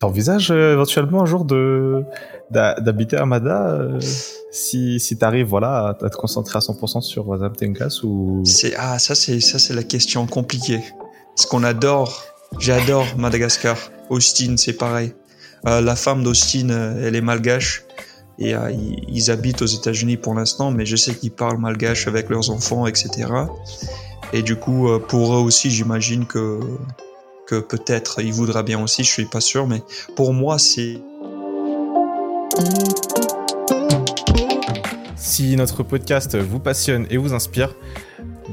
T'envisages euh, éventuellement un jour de d'habiter à Mada si si t'arrives voilà à, te concentrer à 100% sur Wazam Tenkas ou? C'est ah ça c'est ça c'est la question compliquée. Ce qu'on adore, j'adore Madagascar. Austin c'est pareil. la femme d'Austin elle est malgache et ils, habitent aux États-Unis pour l'instant, mais je sais qu'ils parlent malgache avec leurs enfants, etc. Et du coup, pour eux aussi, j'imagine que que peut-être il voudra bien aussi, je suis pas sûr, mais pour moi, c'est. Si notre podcast vous passionne et vous inspire,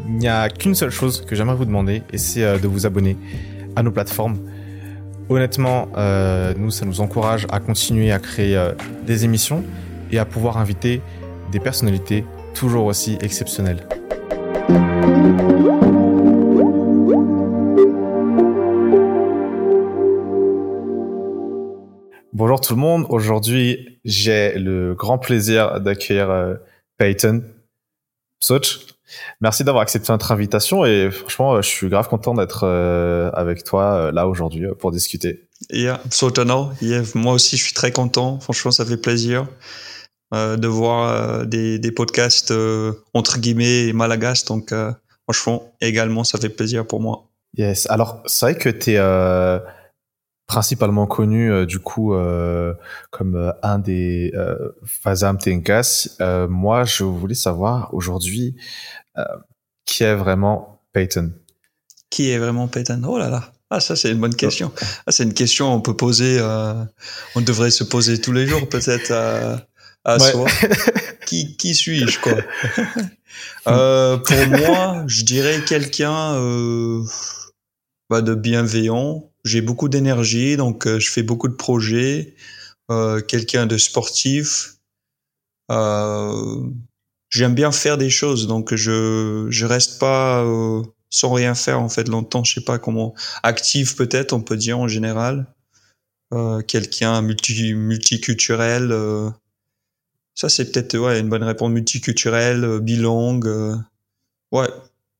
il n'y a qu'une seule chose que j'aimerais vous demander, et c'est euh, de vous abonner à nos plateformes. Honnêtement, euh, nous, ça nous encourage à continuer à créer euh, des émissions et à pouvoir inviter des personnalités toujours aussi exceptionnelles. Bonjour tout le monde. Aujourd'hui, j'ai le grand plaisir d'accueillir euh, Peyton Soch. Merci d'avoir accepté notre invitation et franchement, je suis grave content d'être euh, avec toi euh, là aujourd'hui pour discuter. Yeah, so yeah, moi aussi, je suis très content. Franchement, ça fait plaisir de voir des, des, podcasts entre guillemets malagas. Donc, franchement, également, ça fait plaisir pour moi. Yes. Alors, c'est vrai que tu es principalement connu euh, du coup euh, comme euh, un des euh, Fazam Tenkas. moi, je voulais savoir aujourd'hui qui est vraiment Peyton. Qui est vraiment Peyton? Oh là là. Ah ça c'est une bonne question. Ah, c'est une question on peut poser. on devrait se poser tous les jours peut-être à, à soi. qui qui suis-je quoi? Pour moi, je dirais quelqu'un bah, de bienveillant j'ai beaucoup d'énergie, donc euh, je fais beaucoup de projets. Euh, quelqu'un de sportif. Euh, J'aime bien faire des choses, donc je je reste pas euh, sans rien faire en fait longtemps. Je sais pas comment actif peut-être on peut dire en général. Euh, quelqu'un multi multiculturel. ça c'est peut-être ouais une bonne réponse multiculturel, bilingue. ouais,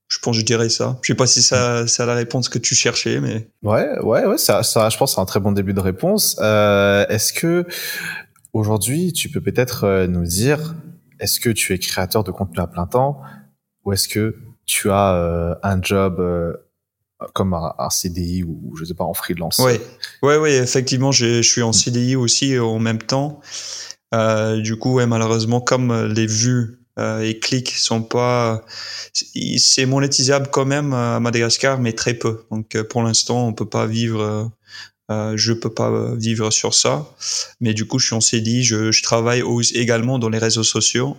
je pense que je dirais ça. Je sais pas si ça, c'est la réponse que tu cherchais, mais. Ouais, ouais, ouais, ça, ça, je pense, c'est un très bon début de réponse. Euh, est-ce que aujourd'hui, tu peux peut-être euh, nous dire, est-ce que tu es créateur de contenu à plein temps, ou est-ce que tu as euh, un job euh, comme un, un, CDI ou je sais pas en freelance? Ouais, ouais, ouais. Effectivement, je suis en CDI aussi en même temps. du coup, ouais, malheureusement, comme les vues euh, et clics sont pas c'est monétisable quand même à Madagascar mais très peu donc euh, pour l'instant on peut pas vivre euh, je peux pas vivre sur ça mais du coup je suis en CDI je, je travaille également dans les réseaux sociaux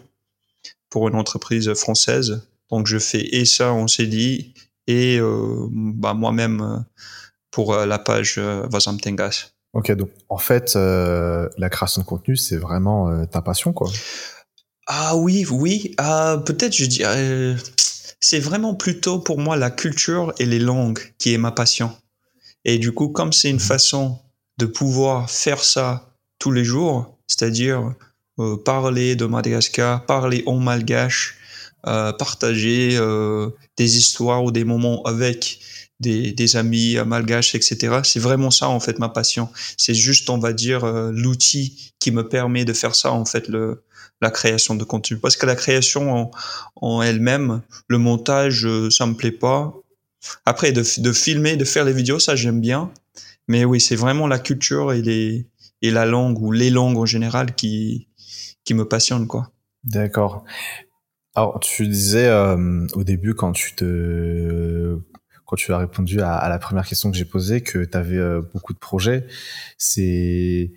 pour une entreprise française donc je fais et ça en CDI et euh, bah, moi-même pour la page euh, Tengas. Ok, donc en fait, la création de contenu, c'est vraiment ta passion, quoi. Ah oui, oui. Ah, peut-être je dirais. C'est vraiment plutôt pour moi la culture et les langues qui est ma passion. Et du coup, comme c'est une mhm. façon de pouvoir faire ça tous les jours, c'est-à-dire euh, parler de Madagascar, parler en malgache, euh, partager euh, des histoires ou des moments avec des, des amis malgaches, etc. C'est vraiment ça en fait ma passion. C'est juste, on va dire, l'outil qui me permet de faire ça en fait le la création de contenu. Parce que la création en, elle-même, le montage, euh, ça me plaît pas. Après, de, de, filmer, de faire les vidéos, ça j'aime bien. Mais oui, c'est vraiment la culture et, les, et la langue ou les langues en général qui, qui me passionnent, quoi. D'accord. Alors, tu disais euh, au début quand tu te quand tu as répondu à, la première question que j'ai posée que tu avais euh, beaucoup de projets. C'est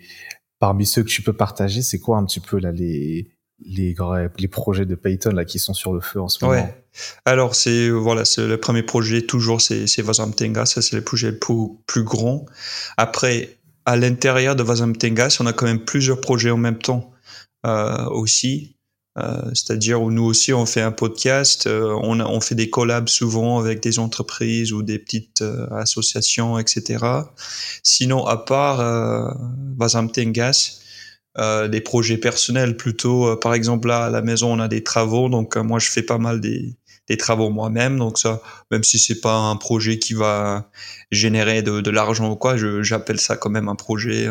parmi ceux que tu peux partager, c'est quoi un petit peu là les les les projets de Python là qui sont sur le feu en ce moment? Ouais. Alors c'est voilà, c'est le premier projet toujours c'est c'est Vazamtenga, ça c'est le projet le plus, plus grand. Après à l'intérieur de Vazamtenga, on a quand même plusieurs projets en même temps euh, aussi. Euh, c'est-à-dire où nous aussi on fait un podcast, euh, on, on fait des collabs souvent avec des entreprises ou des petites euh, associations, etc. Sinon, à part Tengas, euh, des projets personnels plutôt, par exemple là à la maison on a des travaux, donc moi je fais pas mal des, des travaux moi-même. Donc ça, même si c'est pas un projet qui va générer de, de l'argent ou quoi, j'appelle ça quand même un projet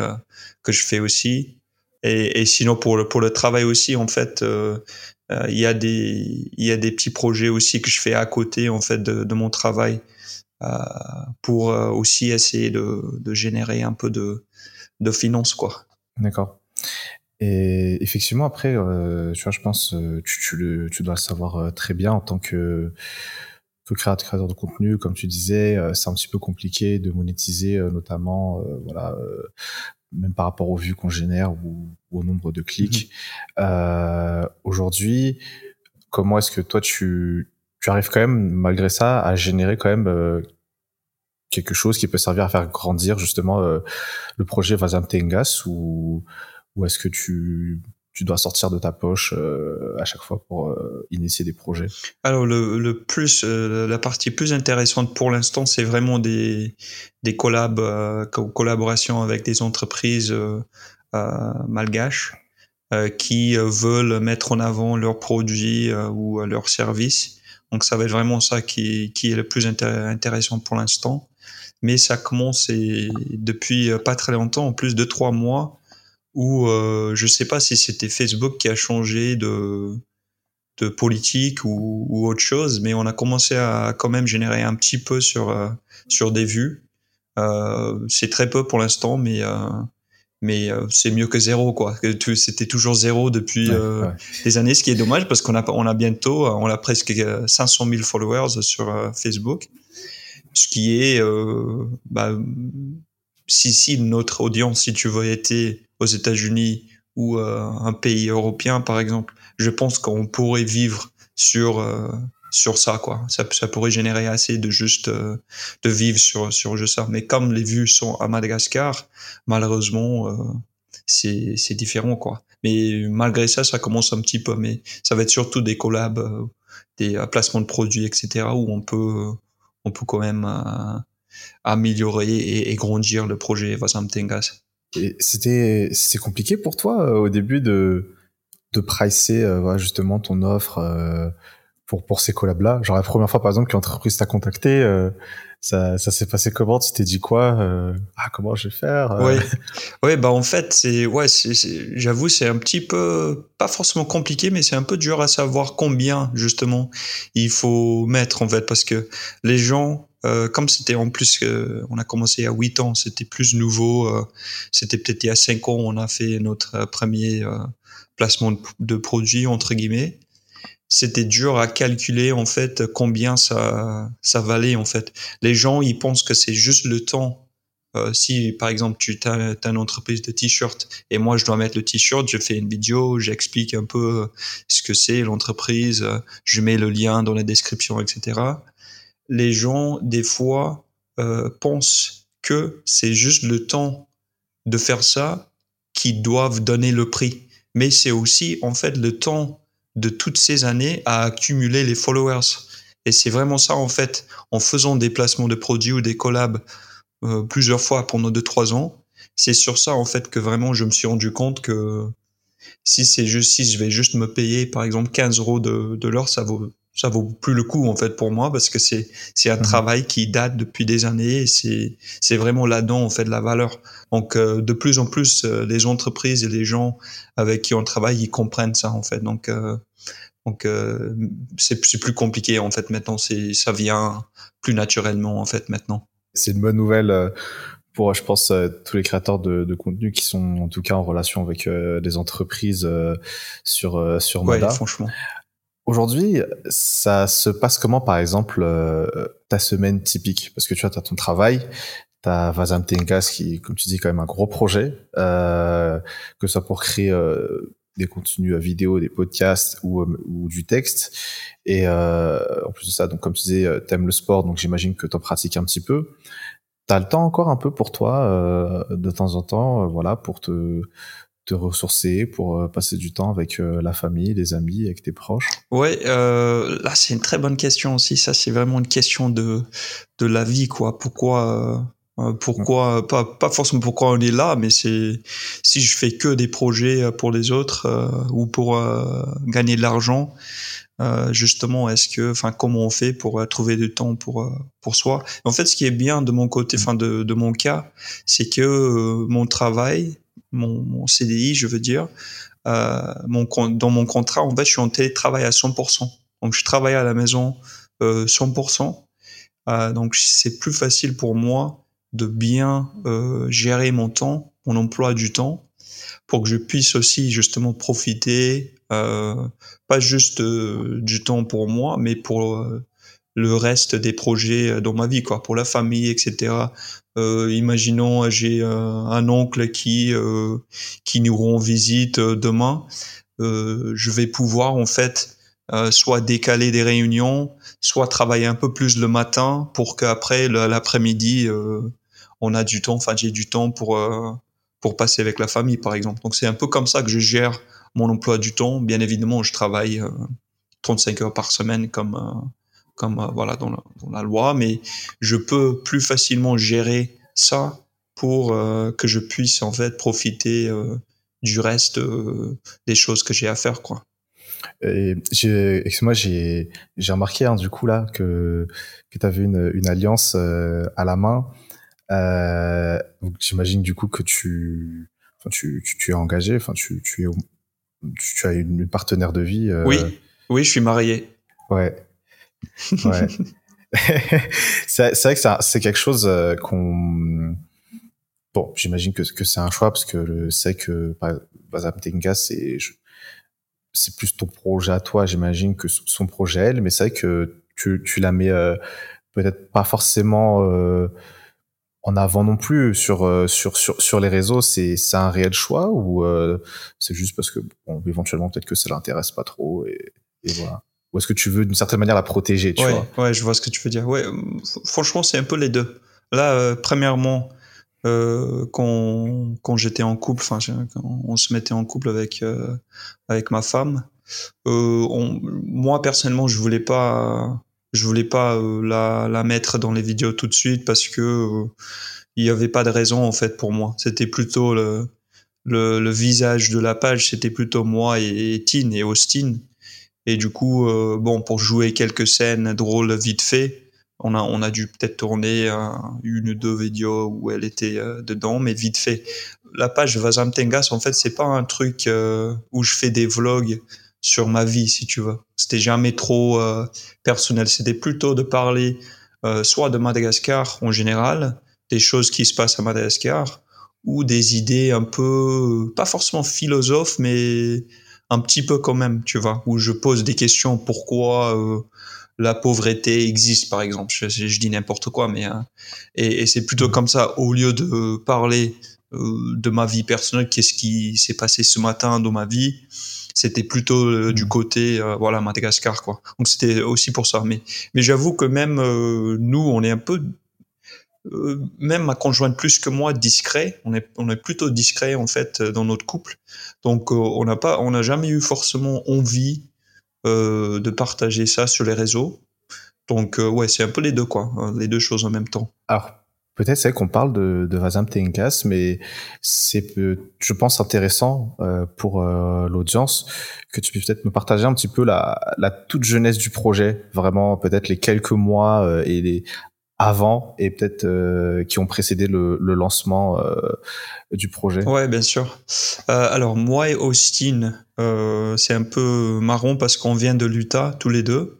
que je fais aussi. Et, sinon pour le pour le travail aussi, en fait, euh, euh, il y a des il y a des petits projets aussi que je fais à côté en fait de, mon travail pour aussi essayer de, de générer un peu de de finances quoi. D'accord. Et effectivement, après, euh, tu vois, je pense, euh, tu, tu, le, tu dois le savoir euh, très bien en tant que, que créateur, de contenu. Comme tu disais, c'est un petit peu compliqué de monétiser, notamment, voilà, même par rapport aux vues qu'on génère ou, au nombre de clics. Mmh. Aujourd'hui, comment est-ce que toi, tu, tu arrives quand même, malgré ça, à générer quand même quelque chose qui peut servir à faire grandir justement le projet Vazam Tengas ou ou est-ce que tu, tu dois sortir de ta poche euh, à chaque fois pour euh, initier des projets Alors le, plus, euh, la partie plus intéressante pour l'instant, c'est vraiment des des collabs, collaborations avec des entreprises malgaches qui veulent mettre en avant leurs produits ou leurs services. Donc ça va être vraiment ça qui, qui est le plus intéressant pour l'instant. Mais ça commence depuis pas très longtemps, en plus de trois mois, où euh, je sais pas si c'était Facebook qui a changé de de politique ou, ou, autre chose, mais on a commencé à quand même générer un petit peu sur euh, sur des vues. Euh, c'est très peu pour l'instant, mais euh, mais euh, c'est mieux que zéro quoi. C'était toujours zéro depuis des années, ce qui est dommage parce qu'on a on a bientôt on a presque 500 000 followers sur Facebook, ce qui est bah, si si notre audience si tu veux était aux États-Unis ou euh, un pays européen, par exemple, je pense qu'on pourrait vivre sur euh, sur ça quoi. Ça, ça pourrait générer assez de juste euh, de vivre sur sur juste ça. Mais comme les vues sont à Madagascar, malheureusement c'est différent quoi. Mais malgré ça, ça commence un petit peu. Mais ça va être surtout des collabs, des placements de produits, etc. où on peut on peut quand même améliorer et, et, grandir le projet Vasam Tengas. Et c'était c'est compliqué pour toi euh, au début de de pricer euh, justement ton offre euh, pour pour ces collabs là. Genre la première fois par exemple qu'une entreprise t'a contacté, ça ça s'est passé comment? Tu t'es dit quoi Ah comment je vais faire Oui, ouais. Bah en fait c'est ouais c'est j'avoue c'est un petit peu pas forcément compliqué mais c'est un peu dur à savoir combien justement il faut mettre en fait parce que les gens euh, comme c'était en plus, euh, on a commencé à 8 ans, c'était plus nouveau. Euh, c'était peut-être il y a 5 ans, on a fait notre premier placement de, produit entre guillemets. C'était dur à calculer en fait combien ça ça valait en fait. Les gens ils pensent que c'est juste le temps. si par exemple tu as, as, une entreprise de t-shirt et moi je dois mettre le t-shirt, je fais une vidéo, j'explique un peu ce que c'est l'entreprise, je mets le lien dans la description, etc les gens, des fois, euh, pensent que c'est juste le temps de faire ça qui doivent donner le prix. Mais c'est aussi, en fait, le temps de toutes ces années à accumuler les followers. Et c'est vraiment ça, en fait, en faisant des placements de produits ou des collabs euh, plusieurs fois pendant 2-3 ans, c'est sur ça, en fait, que vraiment je me suis rendu compte que si c'est juste, si je vais juste me payer, par exemple, 15 euros de, de l'heure, ça vaut ça vaut plus le coup en fait pour moi parce que c'est c'est un mhm. travail qui date depuis des années et c'est c'est vraiment là-dedans on fait de la valeur. Donc euh, de plus en plus euh, les entreprises et les gens avec qui on travaille ils comprennent ça en fait. Donc euh, donc c'est c'est plus compliqué en fait maintenant c'est ça vient plus naturellement en fait maintenant. C'est une bonne nouvelle pour, je pense, tous les créateurs de, de, contenu qui sont en tout cas en relation avec des entreprises sur sur Moda. Ouais, franchement. Aujourd'hui, ça se passe comment, par exemple, euh, ta semaine typique? Parce que tu vois, tu as ton travail, tu as Vazam Tenkas qui, comme tu dis, quand même un gros projet, euh, que ce soit pour créer euh, des contenus vidéo, des podcasts ou, du texte. Et en plus de ça, donc comme tu disais, t'aimes le sport, donc j'imagine que tu en pratiques un petit peu. T'as le temps encore un peu pour toi, de temps en temps, voilà, pour te te ressourcer, pour euh, passer du temps avec euh, la famille, les amis, avec tes proches? Ouais, euh, là c'est une très bonne question aussi. Ça c'est vraiment une question de de la vie quoi. Pourquoi pourquoi pas pas forcément pourquoi on est là, mais c'est si je fais que des projets pour les autres ou pour gagner de l'argent. justement, est-ce que, enfin, comment on fait pour trouver du temps pour pour soi? En fait, ce qui est bien de mon côté, enfin de, de mon cas, c'est que mon travail, mon, CDI, je veux dire, mon dans mon contrat, en fait, je suis en télétravail à 100%. Donc, je travaille à la maison 100%. donc, c'est plus facile pour moi de bien gérer mon temps, mon emploi du temps, pour que je puisse aussi justement profiter, euh, pas juste euh, du temps pour moi, mais pour euh, le reste des projets dans ma vie, quoi, pour la famille, etc. Euh, imaginons j'ai un oncle qui qui nous rend visite demain, je vais pouvoir en fait soit décaler des réunions, soit travailler un peu plus le matin pour qu'après l'après-midi on a du temps, enfin j'ai du temps pour pour passer avec la famille, par exemple. Donc c'est un peu comme ça que je gère mon emploi du temps. Bien évidemment, je travaille 35 euh, heures par semaine comme euh, comme euh, voilà dans la, dans la, loi, mais je peux plus facilement gérer ça pour que je puisse en fait profiter du reste des choses que j'ai à faire, quoi. Moi j'ai j'ai remarqué hein, du coup là que que tu avais une, une alliance à la main euh, j'imagine du coup que tu, enfin, tu, tu, tu, es engagé, enfin, tu, tu, es, tu, as une, partenaire de vie. Euh... Oui, oui, je suis marié. Ouais. Ouais. c'est vrai que c'est quelque chose euh, qu'on. Bon, j'imagine que, que c'est un choix parce que c'est que Bazam Tenga, c'est c'est plus ton projet à toi, j'imagine, que son projet elle, mais c'est vrai que tu, tu la mets euh, peut-être pas forcément euh, en avant non plus sur sur sur sur les réseaux c'est c'est un réel choix ou euh, c'est juste parce que bon éventuellement peut-être que ça l'intéresse pas trop et, et voilà ou est-ce que tu veux d'une certaine manière la protéger tu ouais, vois? ouais je vois ce que tu veux dire ouais franchement c'est un peu les deux là euh, premièrement euh, quand quand j'étais en couple enfin on se mettait en couple avec avec ma femme on, moi personnellement je voulais pas je voulais pas euh, la, la, mettre dans les vidéos tout de suite parce que euh, il y avait pas de raison en fait pour moi. C'était plutôt le, le, le, visage de la page, c'était plutôt moi et, et Tine et Austin. Et du coup, euh, bon, pour jouer quelques scènes drôles vite fait, on a, on a dû peut-être tourner une ou deux vidéos où elle était dedans, mais vite fait. La page Vazam Tengas, en fait, c'est pas un truc où je fais des vlogs sur ma vie, si tu veux. C'était jamais trop euh, personnel. C'était plutôt de parler euh, soit de Madagascar en général, des choses qui se passent à Madagascar, ou des idées un peu, pas forcément philosophes, mais un petit peu quand même, tu vois, où je pose des questions. Pourquoi euh, la pauvreté existe, par exemple Je, je dis n'importe quoi, mais hein. et, et c'est plutôt comme ça, au lieu de parler euh, de ma vie personnelle, qu'est-ce qui s'est passé ce matin dans ma vie c'était plutôt euh, du mm. côté euh, voilà Madagascar quoi. Donc c'était aussi pour ça. Mais mais j'avoue que même euh, nous on est un peu même ma conjointe plus que moi discret. On est on est plutôt discret en fait dans notre couple. Donc on n'a pas on n'a jamais eu forcément envie de partager ça sur les réseaux. Donc ouais c'est un peu les deux quoi, hein, les deux choses en même temps. Alors Peut-être c'est qu'on parle de, de Vazam Tenkas, mais c'est, je pense, intéressant euh, pour euh, l'audience que tu puisses peut-être nous partager un petit peu la, toute jeunesse du projet, vraiment peut-être les quelques mois euh, et les avant et peut-être euh, qui ont précédé le, lancement euh, du projet. Ouais, bien sûr. alors moi et Austin, c'est un peu marrant parce qu'on vient de l'Utah tous les deux,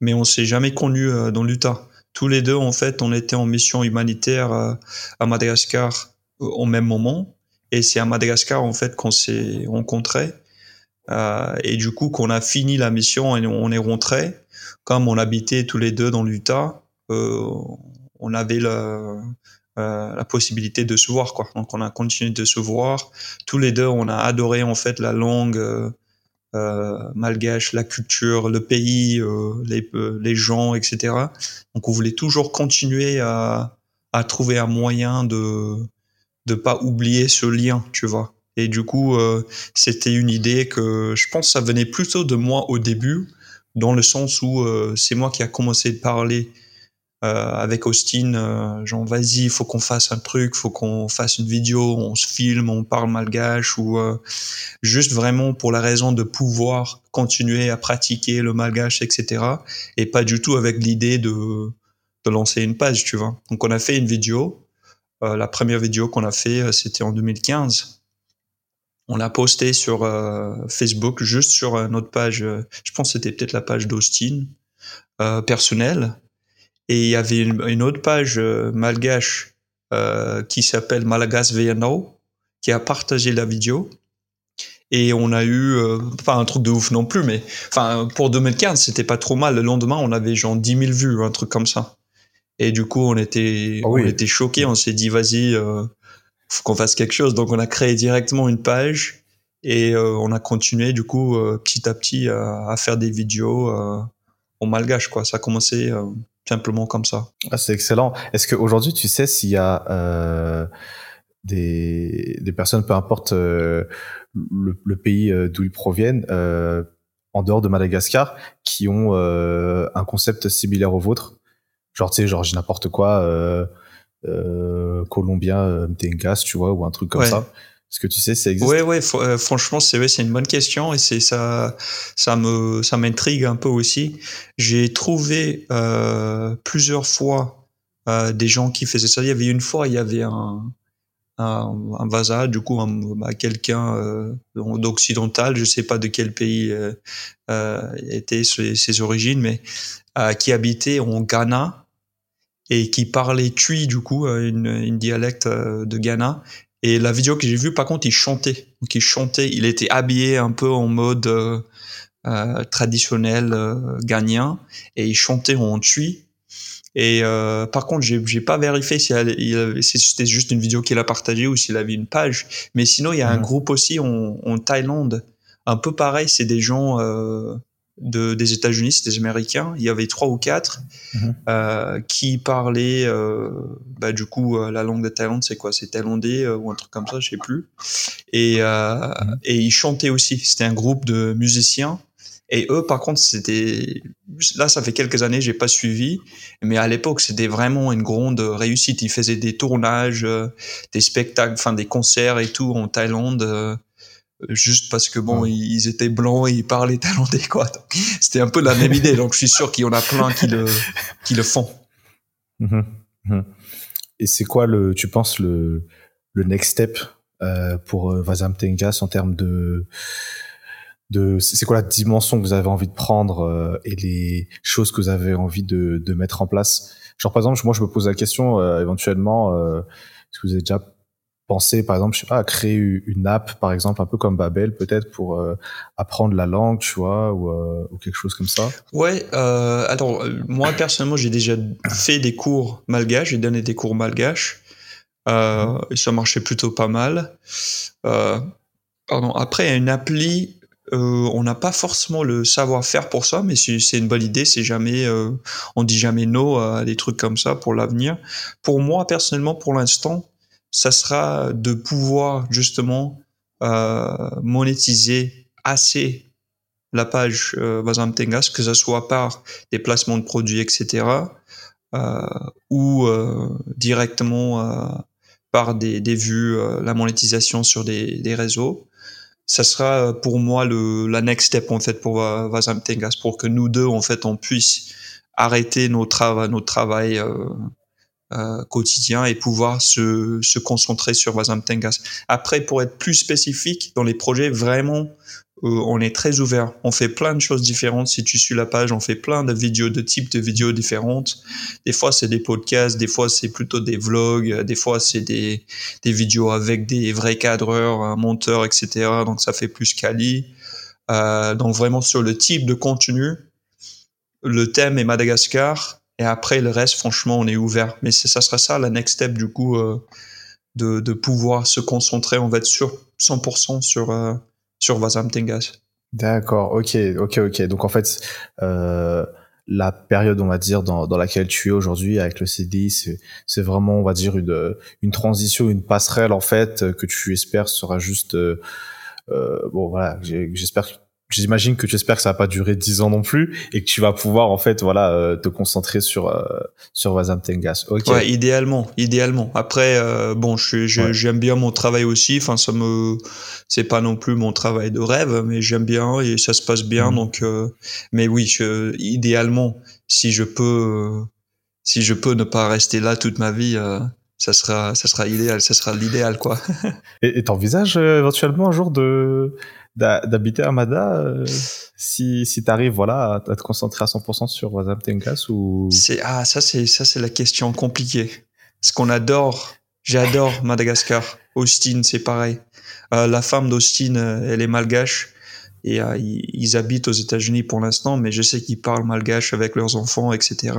mais on s'est jamais connus dans l'Utah tous les deux, en fait, on était en mission humanitaire euh, à Madagascar euh, au même moment. Et c'est à Madagascar, en fait, qu'on s'est rencontrés. Euh, et du coup, qu'on a fini la mission et on est rentré. Comme on habitait tous les deux dans l'Utah, euh, on avait la, euh, la possibilité de se voir, quoi. Donc, on a continué de se voir. Tous les deux, on a adoré, en fait, la langue euh, malgache, la culture, le pays, euh, les, euh, les gens, etc. Donc on voulait toujours continuer à, à trouver un moyen de de pas oublier ce lien, tu vois. Et du coup, c'était une idée que je pense ça venait plutôt de moi au début, dans le sens où c'est moi qui a commencé de parler euh, avec Austin, euh, genre vas-y, il faut qu'on fasse un truc, faut qu'on fasse une vidéo, on se filme, on parle malgache ou euh, juste vraiment pour la raison de pouvoir continuer à pratiquer le malgache, etc. Et pas du tout avec l'idée de lancer une page, tu vois. Donc on a fait une vidéo. la première vidéo qu'on a fait, c'était en 2015. On l'a posté sur Facebook, juste sur notre page. je pense que c'était peut-être la page d'Austin personnelle et il y avait une, autre page euh, malgache euh, qui s'appelle Malagas VNO qui a partagé la vidéo. Et on a eu, euh, pas un truc de ouf non plus, mais enfin pour 2015 c'était pas trop mal. Le lendemain on avait genre 10 000 vues, un truc comme ça. Et du coup on était, ah on était choqués, on s'est dit vas-y, euh, faut qu'on fasse quelque chose. Donc on a créé directement une page et euh, on a continué du coup petit à petit à, à faire des vidéos en malgache quoi. Ça a commencé simplement comme ça. Ah, c'est excellent. Est-ce qu'aujourd'hui, tu sais s'il y a euh, des, des, personnes, peu importe euh, le, le, pays euh, d'où ils proviennent, euh, en dehors de Madagascar, qui ont euh, un concept similaire au vôtre? Genre, tu sais, genre, n'importe quoi, colombien, Mtengas, tu vois, ou un truc comme ça est-ce que tu sais, ça existe Ouais, ouais. Euh, franchement, c'est c'est une bonne question et c'est ça, ça me, ça m'intrigue un peu aussi. J'ai trouvé euh, plusieurs fois euh, des gens qui faisaient ça. Il y avait une fois, il y avait un, un, un du coup, bah, quelqu'un d'occidental, je sais pas de quel pays étaient ses, ses, origines, mais qui habitait en Ghana et qui parlait tui du coup une, une dialecte de Ghana et la vidéo que j'ai vue, par contre, il chantait. Donc il chantait, il était habillé un peu en mode euh, euh traditionnel euh, gagnant et il chantait en tui. Et euh, par contre, j'ai, j'ai pas vérifié si, si c'était juste une vidéo qu'il a partagée ou s'il avait une page. Mais sinon, il y a un groupe aussi en, en Thaïlande, un peu pareil. C'est des gens de, des États-Unis, des Américains. Il y avait trois ou quatre mhm. euh, qui parlaient, euh, bah, du coup, euh, la langue de Thaïlande, c'est quoi? C'est thaïlandais euh, ou un truc comme ça, je sais plus. Et, euh, mhm. et ils chantaient aussi. C'était un groupe de musiciens. Et eux, par contre, c'était là, ça fait quelques années, j'ai pas suivi, mais à l'époque, c'était vraiment une grande réussite. Ils faisaient des tournages, des spectacles, enfin des concerts et tout en Thaïlande juste parce que bon, ils étaient blancs et ils parlaient thaïlandais quoi. C'était un peu la même idée, donc je suis sûr qu'il y en a plein qui le qui le font. Mhm. Mhm. Et c'est quoi le, tu penses le le next step euh, pour euh, Vazam Tengas en termes de de c'est quoi la dimension que vous avez envie de prendre euh, et les choses que vous avez envie de, de mettre en place? Genre par exemple, moi je me pose la question euh, éventuellement, euh, est-ce que vous avez déjà penser, par exemple, je sais pas, à créer une app, par exemple, un peu comme Babel, peut-être pour euh, apprendre la langue, tu vois, ou, euh, ou, quelque chose comme ça? Ouais, euh, alors, euh, moi, personnellement, j'ai déjà fait des cours malgaches, j'ai donné des cours malgaches, euh, et ça marchait plutôt pas mal. pardon, après, une appli, on n'a pas forcément le savoir-faire pour ça, mais c'est une bonne idée, c'est jamais, on dit jamais non à des trucs comme ça pour l'avenir. Pour moi, personnellement, pour l'instant, ça sera de pouvoir justement euh, monétiser assez la page euh, Tengas, que ce soit par des placements de produits, etc., euh, ou euh, directement par des, des vues, la monétisation sur des, des, réseaux. Ça sera pour moi le, la next step en fait pour Bazam Tengas, pour que nous deux en fait on puisse arrêter notre travail euh, quotidien et pouvoir se, se concentrer sur Wazam Tengas. Après, pour être plus spécifique, dans les projets, vraiment, euh, on est très ouvert. On fait plein de choses différentes. Si tu suis la page, on fait plein de vidéos, de types de vidéos différentes. Des fois, c'est des podcasts, des fois, c'est plutôt des vlogs, des fois, c'est des, des vidéos avec des vrais cadreurs, un monteur, etc. Donc, ça fait plus quali. Euh, donc, vraiment, sur le type de contenu, le thème est Madagascar et après, le reste, franchement, on est ouvert. Mais ça sera ça, la next step, du coup, euh, de, de, pouvoir se concentrer, on va être sur 100% sur, euh, sur Vazam Tengas. D'accord, ok, ok, ok. Donc, en fait, euh, la période, on va dire, dans, dans laquelle tu es aujourd'hui avec le CDI, c'est vraiment, on va dire, une, une transition, une passerelle, en fait, que tu espères sera juste... Euh, bon, voilà, j'espère j'imagine que tu espères que ça va pas durer dix ans non plus et que tu vas pouvoir en fait voilà euh, te concentrer sur euh, sur Wazam Tengas. Ok. Ouais, idéalement, idéalement. Après, euh, bon, je, j'aime bien mon travail aussi. Enfin, ça me, c'est pas non plus mon travail de rêve, mais j'aime bien et ça se passe bien. Mhm. Donc, euh, mais oui, je, idéalement, si je peux, si je peux ne pas rester là toute ma vie. Euh, ça sera, ça sera idéal, ça sera l'idéal, quoi. Et t'envisages euh, éventuellement un jour de d'habiter à Mada euh, si si t'arrives voilà à, te concentrer à 100% sur Wazam Tenkas ou? C'est ah ça c'est ça c'est la question compliquée. Ce qu'on adore j'adore Madagascar. Austin c'est pareil. Euh, la femme d'Austin euh, elle est malgache. Et euh, ils, ils, habitent aux États-Unis pour l'instant mais je sais qu'ils parlent malgache avec leurs enfants etc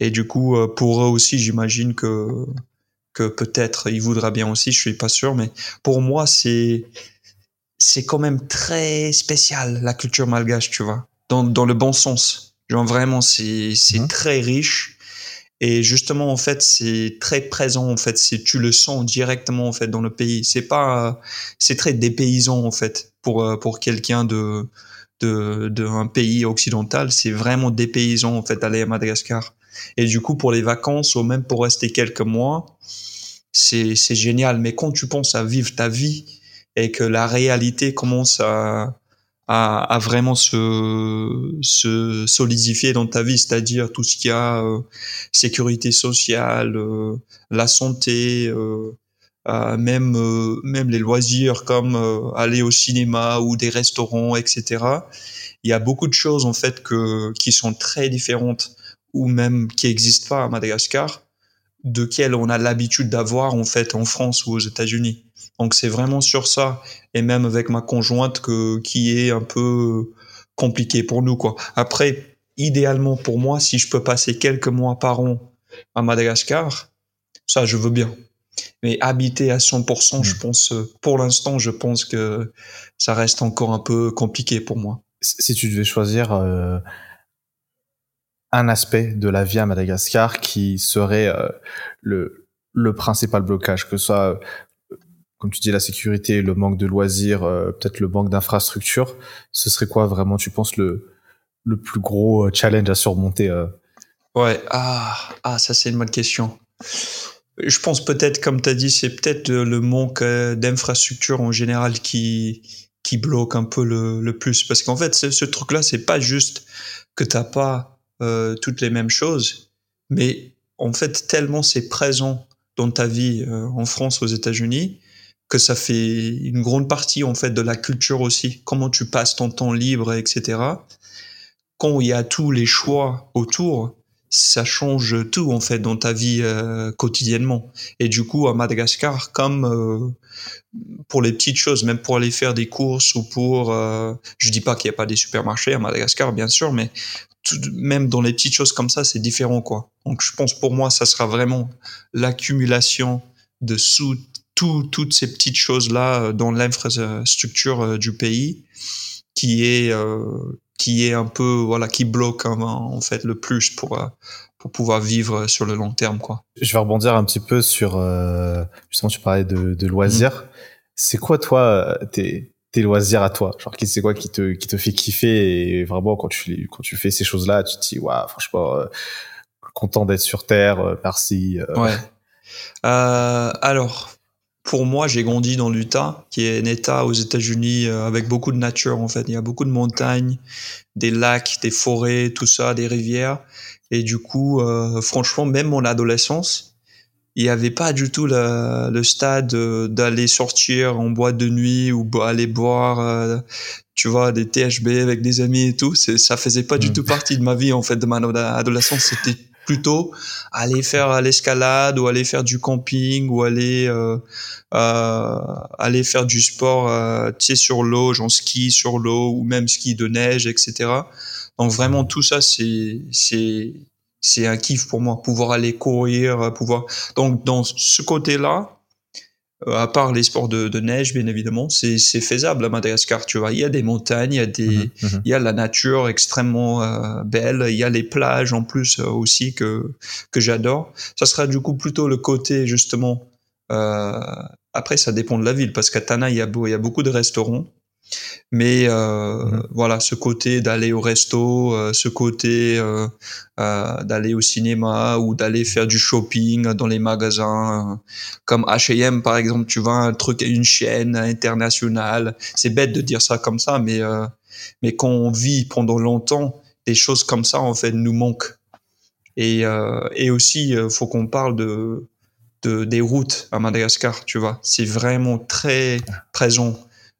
et du coup pour eux aussi j'imagine que que peut-être il voudra bien aussi je suis pas sûr mais pour moi c'est c'est quand même très spécial la culture malgache, tu vois, dans, dans le bon sens. Genre vraiment, c'est c'est mmh. très riche et justement en fait c'est très présent en fait. C'est tu le sens directement en fait dans le pays. C'est pas c'est très dépaysant en fait pour pour quelqu'un de de d'un pays occidental. C'est vraiment dépaysant en fait d'aller à Madagascar. Et du coup pour les vacances ou même pour rester quelques mois, c'est c'est génial. Mais quand tu penses à vivre ta vie et que la réalité commence à, à, à vraiment se, se solidifier dans ta vie, c'est-à-dire tout ce qui a euh, sécurité sociale, euh, la santé, euh, même même les loisirs comme aller au cinéma ou des restaurants, etc. Il y a beaucoup de choses en fait que qui sont très différentes ou même qui n'existent pas à Madagascar, de quelles on a l'habitude d'avoir en fait en France ou aux États-Unis. Donc c'est vraiment sur ça, et même avec ma conjointe que qui est un peu compliqué pour nous quoi. Après, idéalement pour moi, si je peux passer quelques mois par an à Madagascar, ça je veux bien. Mais habiter à 100%, je pense, pour l'instant, je pense que ça reste encore un peu compliqué pour moi. Si tu devais choisir euh, un aspect de la vie à Madagascar qui serait euh, le, le principal blocage, que ce soit comme tu dis, la sécurité, le manque de loisirs, euh, peut-être le manque d'infrastructures, ce serait quoi vraiment, tu penses, le, le plus gros euh, challenge à surmonter euh? Ouais, ah, ah, ça c'est une bonne question. Je pense peut-être, comme tu as dit, c'est peut-être le manque d'infrastructures en général qui, qui bloque un peu le, le plus. Parce qu'en fait, ce, ce truc-là, c'est pas juste que t'as pas euh, toutes les mêmes choses, mais en fait, tellement c'est présent dans ta vie euh, en France, aux États-Unis, que ça fait une grande partie en fait de la culture aussi. Comment tu passes ton temps libre, etc. Quand il y a tous les choix autour, ça change tout en fait dans ta vie euh, quotidiennement. Et du coup, à Madagascar, comme pour les petites choses, même pour aller faire des courses ou pour, euh, je dis pas qu'il n'y a pas des supermarchés à Madagascar, bien sûr, mais tout, même dans les petites choses comme ça, c'est différent quoi. Donc je pense pour moi, ça sera vraiment l'accumulation de sous toutes ces petites choses-là euh, dans l'infrastructure euh, du pays qui est, euh, qui est un peu, voilà, qui bloque hein, en fait le plus pour, pour pouvoir vivre sur le long terme, quoi. Je vais rebondir un petit peu sur, justement, tu parlais de, de loisirs. Mmh. C'est quoi, toi, tes, tes loisirs à toi Genre, c'est quoi qui te, qui te fait kiffer et vraiment, quand tu, quand tu fais ces choses-là, tu te dis, waouh, franchement, content d'être sur Terre, merci. Ouais. alors, pour moi, j'ai grandi dans l'Utah, qui est un État aux États-Unis euh, avec beaucoup de nature en fait. Il y a beaucoup de montagnes, des lacs, des forêts, tout ça, des rivières. Et du coup, euh, franchement, même mon adolescence, il n'y avait pas du tout le, le stade euh, d'aller sortir en boîte de nuit ou aller boire, euh, tu vois, des THB avec des amis et tout. Ça faisait pas du mmh. tout partie de ma vie en fait de ma adolescence. C'était plutôt aller faire l'escalade ou aller faire du camping ou aller euh, euh, aller faire du sport tu sais sur l'eau genre ski sur l'eau ou même ski de neige etc donc vraiment tout ça c'est c'est c'est un kiff pour moi pouvoir aller courir pouvoir donc dans ce côté là euh, à part les sports de, de neige, bien évidemment, c'est faisable à Madagascar. Tu vois, il y a des montagnes, il y a des, mhm, mhm. il y a la nature extrêmement euh, belle, il y a les plages en plus euh, aussi que que j'adore. Ça sera du coup plutôt le côté justement. après, ça dépend de la ville parce qu'à Tana, il y a il y a beaucoup de restaurants. Mais euh, mhm. voilà, ce côté d'aller au resto, euh, ce côté euh, d'aller au cinéma ou d'aller faire du shopping dans les magasins, comme H&M par exemple, tu vois un truc, une chaîne internationale. C'est bête de dire ça comme ça, mais mais quand on vit pendant longtemps, des choses comme ça en fait nous manquent. Et et aussi, faut qu'on parle de de, des routes à Madagascar, tu vois. C'est vraiment très présent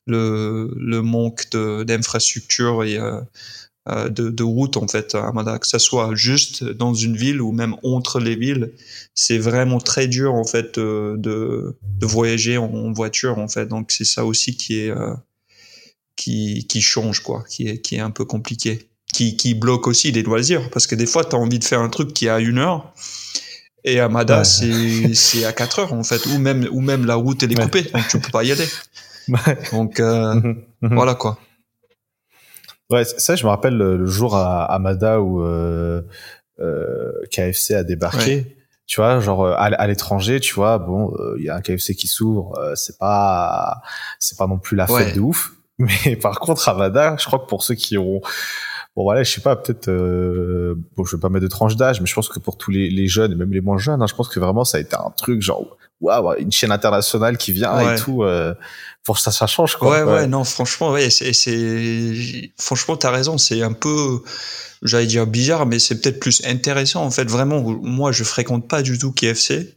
le, le manque d'infrastructures et euh, euh, de, de routes en fait à Madagascar, que ce soit juste dans une ville ou même entre les villes. C'est vraiment très dur en fait de, de, voyager en, voiture en fait. Donc c'est ça aussi qui est euh, qui, qui change quoi, qui est, qui est un peu compliqué. Qui, qui bloque aussi les loisirs parce que des fois tu as envie de faire un truc qui est à une heure et Amada, c'est à 4 heures, en fait, ou même, ou même la route, elle est coupée, donc tu peux pas y aller. Donc, euh, mhm, mhm. voilà, quoi. Ouais, ça, je me rappelle le, jour à Amada où euh, euh, KFC a débarqué. Tu vois, genre à, l'étranger, tu vois, bon, il y a un KFC qui s'ouvre, c'est pas, c'est pas non plus la fête de ouf. Mais par contre, Amada, je crois que pour ceux qui ont bon voilà je sais pas peut-être euh, bon je vais pas mettre de tranche d'âge mais je pense que pour tous les, les jeunes et même les moins jeunes hein, je pense que vraiment ça a été un truc genre waouh une chaîne internationale qui vient et tout euh, pour ça ça change quoi. Ouais ouais, non franchement ouais c'est c'est franchement t'as raison c'est un peu j'allais dire bizarre mais c'est peut-être plus intéressant en fait vraiment moi je fréquente pas du tout KFC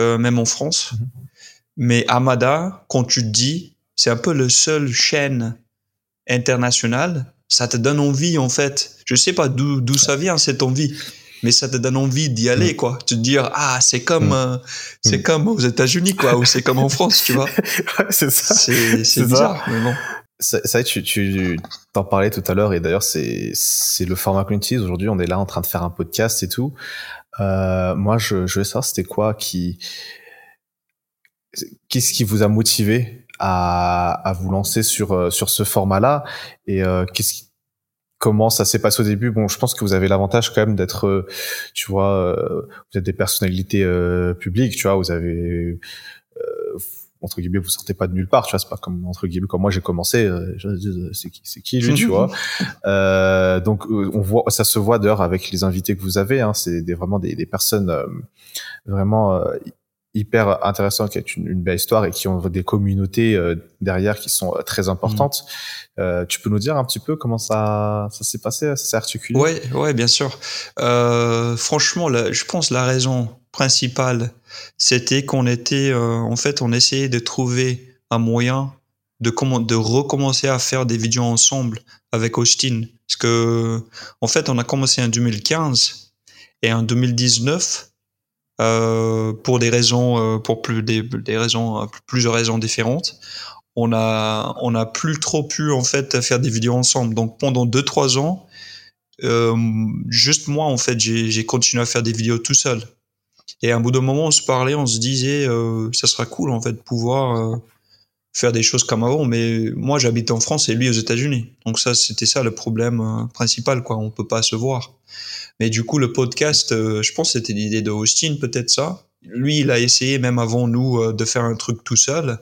euh, même en France mhm. mais Amada quand tu te dis c'est un peu le seul chaîne internationale ça te donne envie en fait. Je sais pas d'où d'où ça vient cette envie, mais ça te donne envie d'y aller mm. quoi. Te dire ah c'est comme mm. euh, c'est mm. comme aux États-Unis quoi ou c'est comme en France tu vois. c'est ça. C'est bizarre mais bon. Ça, ça tu tu t'en parlais tout à l'heure et d'ailleurs c'est c'est le format qu'on utilise aujourd'hui. On est là en train de faire un podcast et tout. Euh, moi je je veux savoir c'était quoi qui qu'est-ce qui vous a motivé à, à vous lancer sur euh, sur ce format-là et euh, qu'est-ce comment ça s'est passé au début? Bon, je pense que vous avez l'avantage quand même d'être, euh, tu vois, vous êtes des personnalités publiques, tu vois, vous avez entre guillemets, vous sortez pas de nulle part, tu vois, c'est pas comme entre guillemets quand moi j'ai commencé, c'est qui, c'est qui lui, tu vois? Euh, donc on voit, ça se voit d'ailleurs avec les invités que vous avez, hein, c'est des, vraiment des, des personnes vraiment hyper intéressant, qui est une, belle histoire et qui ont des communautés euh, derrière qui sont euh, très importantes. Euh, tu peux nous dire un petit peu comment ça, ça s'est passé, ça s'est articulé? Ouais, ouais, bien sûr. Franchement, je pense la raison principale, c'était qu'on était, en fait, on essayait de trouver un moyen de de recommencer à faire des vidéos ensemble avec Austin, parce que, en fait, on a commencé en 2015 et en 2019 euh, pour des raisons, euh, pour plus des, raisons, euh, plusieurs raisons différentes. On a, on a plus trop pu en fait faire des vidéos ensemble. Donc pendant deux trois ans, juste moi en fait, j'ai continué à faire des vidéos tout seul. Et à un bout d'un moment, on se parlait, on se disait, ça sera cool en fait de pouvoir faire des choses comme avant. Mais moi, j'habite en France et lui aux États-Unis. Donc ça, c'était ça le problème principal, quoi. On peut pas se voir. Mais du coup, le podcast, euh, je pense c'était l'idée de Austin, peut-être ça. Lui, il a essayé, même avant nous, euh, de faire un truc tout seul.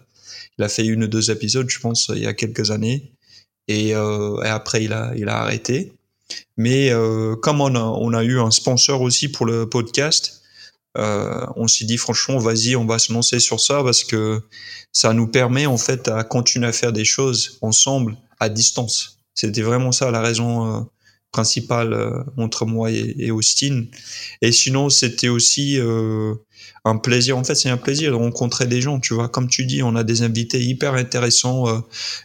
Il a fait une ou deux épisodes, je pense, il y a quelques années. Et, euh, et après, il a, il a arrêté. Mais euh, comme on a, on a eu un sponsor aussi pour le podcast, euh, on s'est dit franchement, vas-y, on va se lancer sur ça parce que ça nous permet en fait à continuer à faire des choses ensemble à distance. C'était vraiment ça la raison principal euh, entre moi et, Austin. Et sinon, c'était aussi euh, un plaisir. En fait, c'est un plaisir de rencontrer des gens. Tu vois, comme tu dis, on a des invités hyper intéressants euh,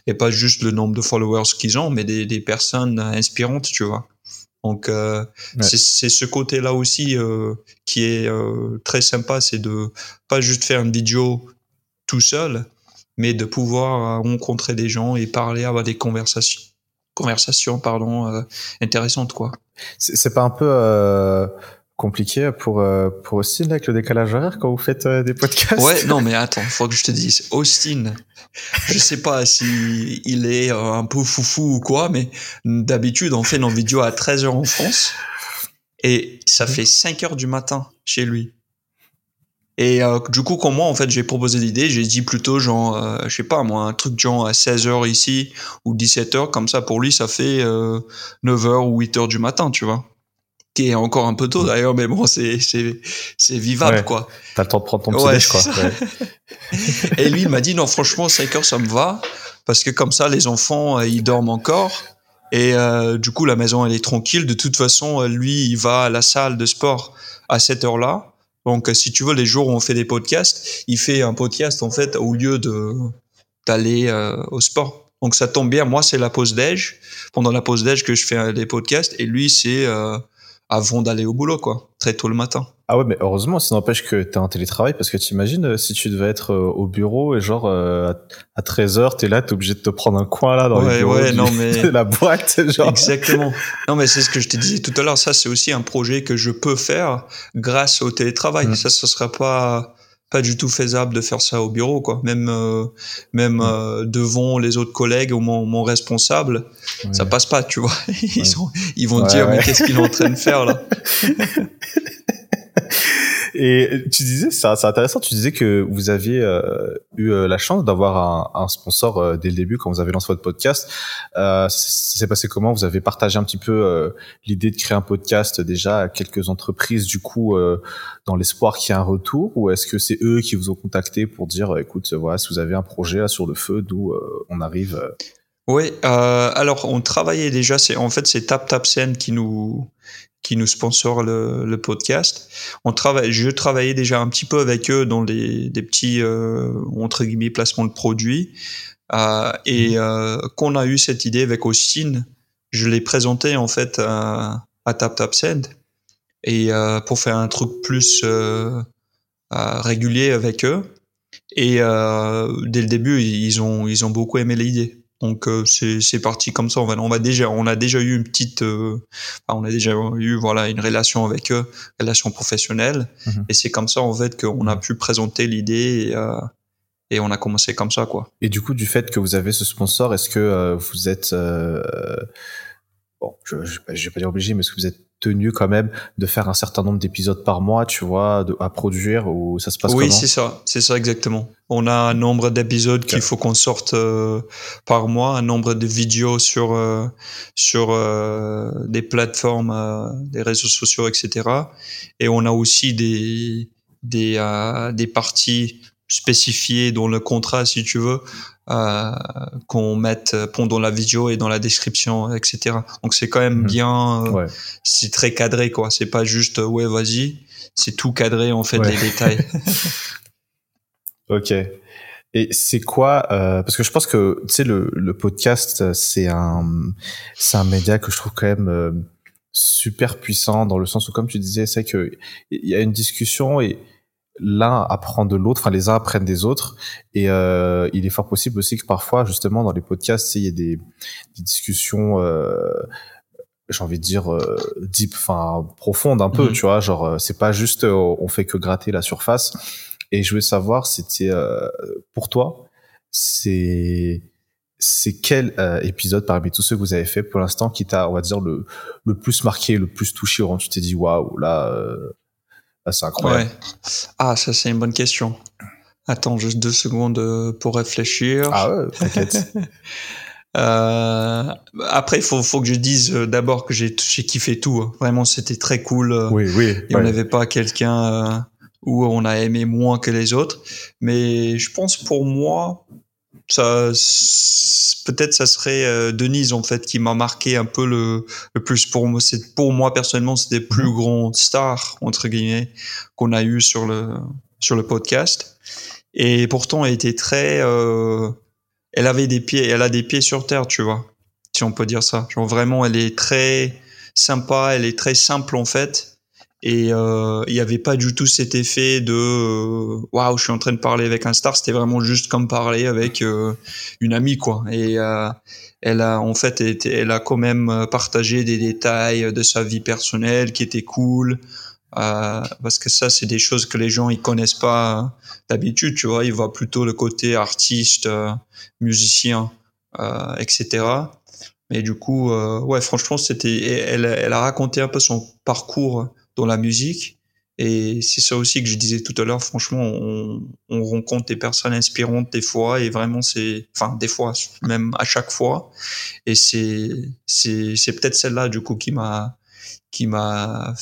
et pas juste le nombre de followers qu'ils ont, mais des, des personnes inspirantes. Tu vois. Donc, c'est ce côté-là aussi qui est très sympa, c'est de pas juste faire une vidéo tout seul, mais de pouvoir rencontrer des gens et parler, avoir des conversations conversation pardon euh, intéressante quoi. C'est pas un peu euh, compliqué pour euh, pour Austin avec le décalage horaire quand vous faites des podcasts Ouais, non mais attends, faut que je te dise Austin. je sais pas si il est un peu foufou ou quoi mais d'habitude on fait nos vidéos à 13h en France et ça fait 5 heures du matin chez lui. Et euh, du coup, quand moi, en fait, j'ai proposé l'idée, j'ai dit plutôt genre, euh, je sais pas moi, un truc genre à 16h ici ou 17h, comme ça pour lui, ça fait euh, 9h ou 8h du matin, tu vois. Qui est encore un peu tôt d'ailleurs, mais bon, c'est, c'est, c'est vivable, Ouais. quoi. T'as le temps de prendre ton petit Ouais, déj, quoi. Ouais. Et lui, il m'a dit, non, franchement, 5 heures, ça me va, parce que comme ça, les enfants, euh, ils dorment encore. Et euh, du coup, la maison, elle est tranquille. De toute façon, euh, lui, il va à la salle de sport à cette heure-là. Donc, euh, si tu veux, les jours où on fait des podcasts, il fait un podcast, en fait, au lieu de d'aller euh, au sport. Donc, ça tombe bien. Moi, c'est la pause déj. Pendant la pause déj que je fais des podcasts. Et lui, c'est euh, avant d'aller au boulot, quoi. Très tôt le matin. Ah ouais, mais heureusement, ça n'empêche que t'es en télétravail, parce que t'imagines euh, si tu devais être euh, au bureau et genre euh, à 13h, t'es là, t'es obligé de te prendre un coin là dans Ouais, les bureaux ouais, non, mais- de la boîte, genre. Exactement. Non, mais c'est ce que je te disais tout à l'heure. Ça, c'est aussi un projet que je peux faire grâce au télétravail. Mm. Ça, ce sera pas pas du tout faisable de faire ça au bureau, quoi. Même euh, même euh, devant les autres collègues ou mon, mon responsable, Ouais. ça passe pas, tu vois. Ils Ouais. sont, ils vont dire mais qu'est-ce qu'il est en train de faire là? Et tu disais, c'est intéressant, tu disais que vous aviez euh, eu euh, la chance d'avoir un, sponsor euh, dès le début quand vous avez lancé votre podcast. Euh, ça s'est passé comment? Vous avez partagé un petit peu l'idée de créer un podcast déjà à quelques entreprises du coup dans l'espoir qu'il y ait un retour? Ou est-ce que c'est eux qui vous ont contacté pour dire écoute voilà si vous avez un projet là sur le feu euh, on arrive Oui, alors on travaillait déjà, c'est en fait c'est Tap Tap Scène qui nous qui nous sponsor le, le podcast. On travaille, je travaillais déjà un petit peu avec eux dans des, des petits euh, entre guillemets placements de produits. Euh, et euh, qu'on a eu cette idée avec Austin, je l'ai présenté en fait à, à Tap Tap Send et euh, pour faire un truc plus régulier avec eux. Et dès le début, ils ont ils ont beaucoup aimé l'idée. Donc euh, c'est parti comme ça. On va on va déjà on a déjà eu une petite euh, on a déjà eu voilà une relation avec eux, relation professionnelle. Mhm. Et c'est comme ça en fait qu'on a pu présenter l'idée et, euh, et on a commencé comme ça quoi. et du coup du fait que vous avez ce sponsor est-ce que vous êtes bon je, je, je vais pas dire obligé mais est-ce que vous êtes tenu quand même de faire un certain nombre d'épisodes par mois tu vois de, à produire ou ça se passe Oui, comment c'est ça, c'est ça exactement. On a un nombre d'épisodes qu'il faut qu'on sorte euh, par mois, un nombre de vidéos sur euh, sur euh, des plateformes, des réseaux sociaux, etc. Et on a aussi des des des parties spécifiées dans le contrat, si tu veux, euh, qu'on mette pendant la vidéo et dans la description, etc. Donc c'est quand même Mhm. bien, euh, ouais c'est très cadré, quoi. C'est pas juste euh, ouais, vas-y. C'est tout cadré en fait Ouais. les détails. Ok. Et c'est quoi euh, Parce que je pense que tu sais le, le podcast euh, c'est un c'est un média que je trouve quand même euh, super puissant dans le sens où comme tu disais c'est que il y a une discussion et l'un apprend de l'autre, enfin les uns apprennent des autres et euh, il est fort possible aussi que parfois justement dans les podcasts il y ait des, des discussions euh, j'ai envie de dire euh, deep, enfin profonde un peu, Mhm. tu vois, genre euh, c'est pas juste euh, on fait que gratter la surface. Et je voulais savoir, c'était euh, pour toi, c'est c'est quel euh, épisode parmi tous ceux que vous avez fait pour l'instant qui t'a, on va dire le le plus marqué, le plus touché, où tu t'es dit waouh là, euh, là c'est incroyable. Ouais. Ah, ça c'est une bonne question. Attends juste deux secondes euh, pour réfléchir. Ah ouais, t'inquiète. Euh, après, il faut, faut que je dise euh, d'abord que j'ai kiffé tout. hein. Vraiment, c'était très cool. oui, oui. Et on ouais. n'avait pas quelqu'un où on a aimé moins que les autres. Mais je pense pour moi, ça, peut-être ça serait euh, Denise en fait qui m'a marqué un peu le, le plus pour moi. C'est pour moi personnellement, le plus Mhm. grand star entre guillemets qu'on a eu sur le sur le podcast. Et pourtant, elle était très, euh, elle avait des pieds, elle a des pieds sur terre, tu vois, si on peut dire ça. Genre vraiment, elle est très sympa, elle est très simple en fait. Et euh, il n'y avait pas du tout cet effet de euh, waouh, je suis en train de parler avec un star. C'était vraiment juste comme parler avec euh, une amie, quoi. Et euh, elle a en fait, elle a quand même euh, partagé des détails de sa vie personnelle qui étaient cool. Euh, parce que ça, c'est des choses que les gens ils connaissent pas euh, d'habitude, tu vois. Ils voient plutôt le côté artiste, euh, musicien, euh, etc. Mais du coup, euh, ouais, franchement, c'était, elle, elle a raconté un peu son parcours dans la musique Et c'est ça aussi que je disais tout à l'heure. Franchement, on, on, rencontre des personnes inspirantes des fois, et vraiment c'est, enfin des fois, même à chaque fois. Et c'est c'est c'est peut-être celle-là du coup qui m'a qui m'a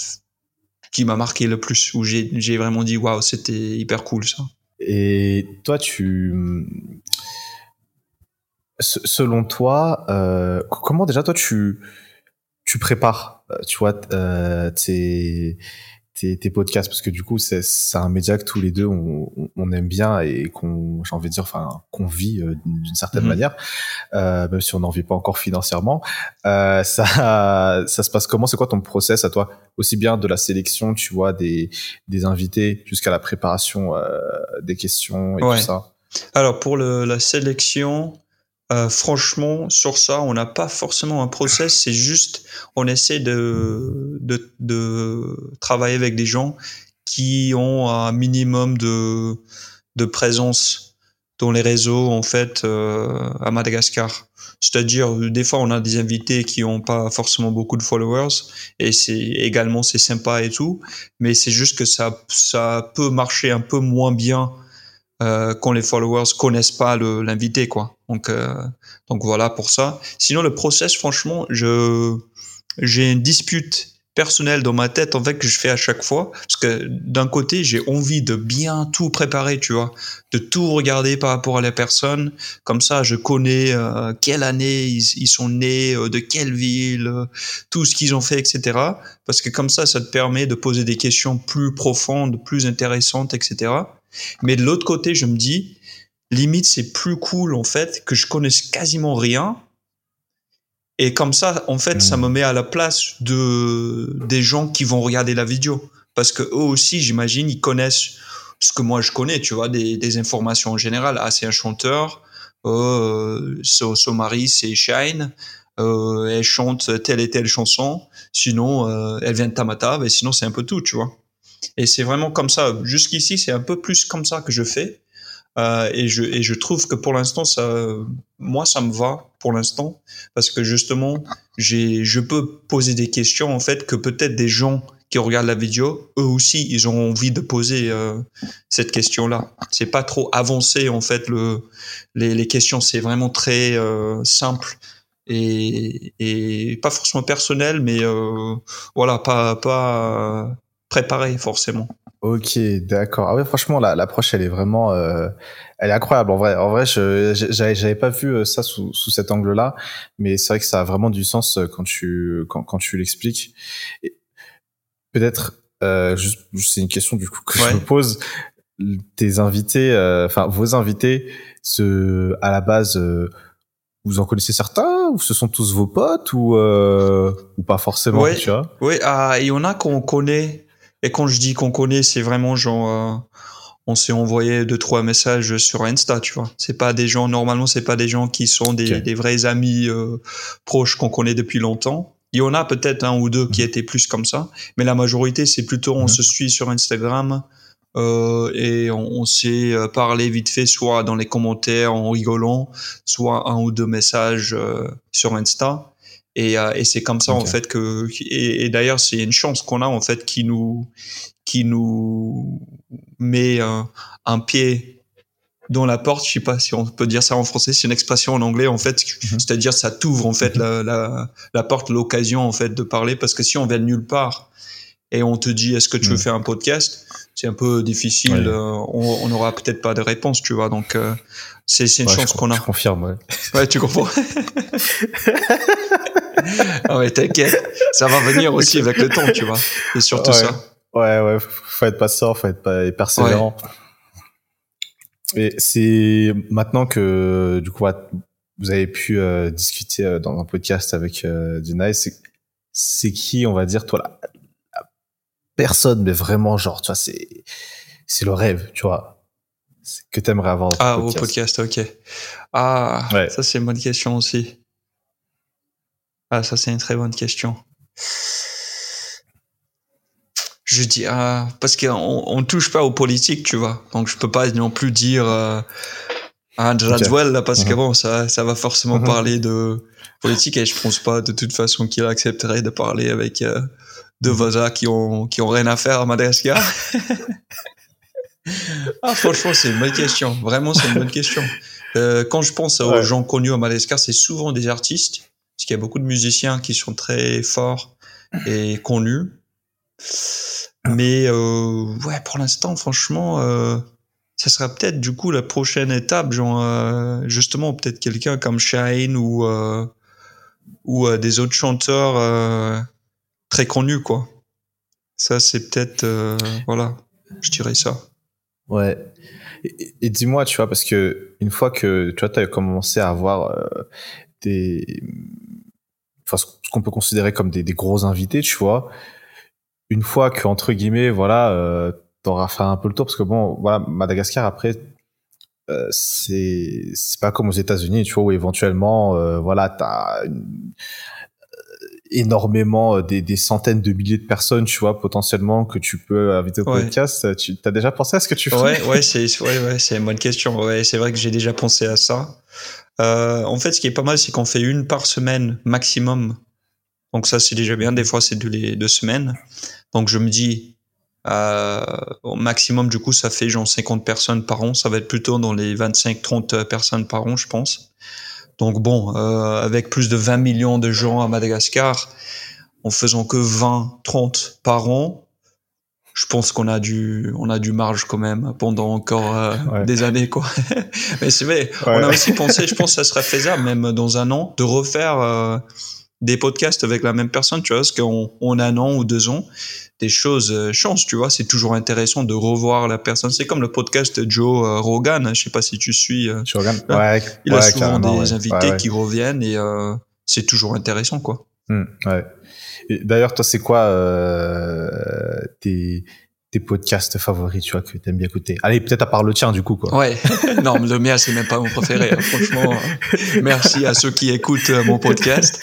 qui m'a marqué le plus, où j'ai j'ai vraiment dit waouh, c'était hyper cool ça. Et toi, tu selon toi, euh, comment déjà toi tu tu prépares, euh, tu vois, euh, tes tes, tes, podcasts parce que du coup c'est un média que tous les deux on, on aime bien et qu'on j'ai envie de dire enfin qu'on vit euh, d'une certaine mm-hmm. manière euh, même si on n'en vit pas encore financièrement. Ça ça se passe comment? C'est quoi ton process à toi? Aussi bien de la sélection tu vois des des invités jusqu'à la préparation des questions et tout ça. Alors pour le, la sélection euh, franchement, sur ça, on n'a pas forcément un process, c'est juste, on essaie de, de, de, travailler avec des gens qui ont un minimum de, de présence dans les réseaux, en fait, euh, à Madagascar. C'est-à-dire, des fois, on a des invités qui n'ont pas forcément beaucoup de followers, et c'est également, c'est sympa et tout, mais c'est juste que ça, ça peut marcher un peu moins bien euh, quand les followers connaissent pas l'invité quoi. Donc euh, donc voilà pour ça. Sinon le process franchement, je j'ai une dispute personnelle dans ma tête en fait que je fais à chaque fois. Parce que d'un côté j'ai envie de bien tout préparer tu vois. De tout regarder par rapport à la personne. Comme ça je connais euh, quelle année ils, ils sont nés euh, de quelle ville euh, tout ce qu'ils ont fait etc parce que comme ça ça te permet de poser des questions plus profondes plus intéressantes etc mais de l'autre côté, je me dis, limite, c'est plus cool, en fait, que je connaisse quasiment rien. Et comme ça, en fait, ça me hmm. met à la place de, des gens qui vont regarder la vidéo. Parce que eux aussi, j'imagine, ils connaissent ce que moi je connais, tu vois, des, des informations en général. Ah, c'est un chanteur. Euh, son, son mari, c'est Shine. Euh, elle chante telle et telle chanson. Sinon, euh, elle vient de Tamata. Mais sinon, c'est un peu tout, tu vois. Et c'est vraiment comme ça. Jusqu'ici, c'est un peu plus comme ça que je fais. Euh, et, je, et je trouve que pour l'instant, ça, moi, ça me va pour l'instant parce que justement, j'ai, je peux poser des questions en fait que peut-être des gens qui regardent la vidéo, eux aussi, ils ont envie de poser euh, cette question-là. C'est pas trop avancé en fait le, les, les questions, c'est vraiment très euh, simple et, et pas forcément personnel, mais euh, voilà, pas pas préparé forcément. Ok, d'accord. Ah ouais, franchement, l'approche, elle est vraiment, euh, elle est incroyable. En vrai, en vrai, je j'avais pas vu euh, ça sous, sous cet angle-là, mais c'est vrai que ça a vraiment du sens euh, quand tu quand, quand tu l'expliques. Peut-être, euh, juste, c'est une question du coup que je me pose. Tes invités, enfin vos invités, ce, à la base, vous en connaissez certains ou ce sont tous vos potes ou ou pas forcément, ouais, tu vois? Oui, ah, il y en a qu'on connaît et quand je dis qu'on connaît, c'est vraiment genre, euh, on s'est envoyé deux trois messages sur Insta, tu vois. C'est pas des gens normalement, c'est pas des gens qui sont des, des vrais amis euh, proches qu'on connaît depuis longtemps. Il y en a peut-être un ou deux qui mhm. étaient plus comme ça, mais la majorité c'est plutôt on mhm. se suit sur Instagram euh, et on, on s'est parlé vite fait, soit dans les commentaires en rigolant, soit un ou deux messages sur Insta. Et, euh, et c'est comme ça en fait que et, d'ailleurs c'est une chance qu'on a en fait qui nous qui nous met un, un, pied dans la porte. Je sais pas si on peut dire ça en français. C'est une expression en anglais en fait, mhm. c'est-à-dire ça t'ouvre en fait mhm. la, la, la, porte, l'occasion en fait de parler parce que si on vient de nulle part et on te dit est-ce que tu veux mhm. faire un podcast, c'est un peu difficile. Euh, on n'aura peut-être pas de réponse, tu vois. Donc euh, c'est une chance qu'on a. Je confirme. Ouais. ouais, tu comprends. ah ouais, t'inquiète, ça va venir aussi avec le temps, tu vois. Et surtout ouais. ça. Ouais, ouais, faut être patient, faut être persévérant. Et c'est maintenant que du coup vous avez pu euh, discuter euh, dans un podcast avec euh, c'est qui, on va dire, toi la, personne, mais vraiment genre, tu vois, c'est c'est le rêve, tu vois, que t'aimerais avoir. Ah, au podcast, ok. Ah, ça c'est une bonne question aussi. Ah, ça, c'est une très bonne question. Je dis, ah, parce qu'on on touche pas aux politiques, tu vois. Donc, je peux pas non plus dire euh, un là, parce que bon, ça, ça va forcément uh-huh. parler de politique et je pense pas de toute façon qu'il accepterait de parler avec euh, de Vaza qui ont, qui ont rien à faire à Madagascar Ah, franchement, c'est une bonne question. Vraiment, c'est une bonne question. Euh, quand je pense aux gens connus à Madagascar, c'est souvent des artistes, parce qu'il y a beaucoup de musiciens qui sont très forts et connus. Mais euh, ouais, pour l'instant, franchement, euh, ça sera peut-être du coup la prochaine étape, genre euh, justement peut-être quelqu'un comme Shine ou ou des autres chanteurs très connus quoi. Ça c'est peut-être voilà, je dirais ça. Ouais. Et, dis-moi, tu vois, parce que une fois que tu vois, as commencé à avoir des, enfin, ce qu'on peut considérer comme des, des, gros invités, tu vois, une fois que entre guillemets, voilà, t'auras fait un peu le tour parce que bon, voilà, Madagascar après, euh, c'est c'est pas comme aux États-Unis, tu vois, où éventuellement, euh, voilà, t'as une, euh, énormément euh, des, des, centaines de milliers de personnes, tu vois, potentiellement que tu peux inviter au podcast. Tu as déjà pensé à ce que tu fais? Ouais, ouais, c'est ouais, ouais, c'est une bonne question. Ouais, c'est vrai que j'ai déjà pensé à ça. Euh, en fait, ce qui est pas mal, c'est qu'on fait une par semaine maximum. Donc ça, c'est déjà bien. Des fois, c'est deux, les deux semaines. Donc je me dis, euh, au maximum, du coup, ça fait genre 50 personnes par an. Ça va être plutôt dans les 25-30 personnes par an, je pense. Donc bon, euh, avec plus de 20 millions de gens à Madagascar, en faisant que 20-30 par an, je pense qu'on a du, on a du marge quand même pendant encore euh, des années, quoi. Mais c'est vrai, on a aussi pensé, je pense que ça serait faisable même dans un an, de refaire euh, des podcasts avec la même personne, tu vois, parce qu'on on a un an ou deux ans, des choses euh, changent, tu vois. C'est toujours intéressant de revoir la personne. C'est comme le podcast Joe Rogan. Je sais pas si tu suis. Rogan. Ouais, il a souvent des invités qui reviennent et c'est toujours intéressant, quoi. Mmh, ouais. D'ailleurs, toi, c'est quoi tes tes podcasts favoris, tu vois, que t'aimes bien écouter? Allez, peut-être à part le tien, du coup, quoi. Ouais. non, le mien, c'est même pas mon préféré. Hein. Franchement, merci à ceux qui écoutent euh, mon podcast.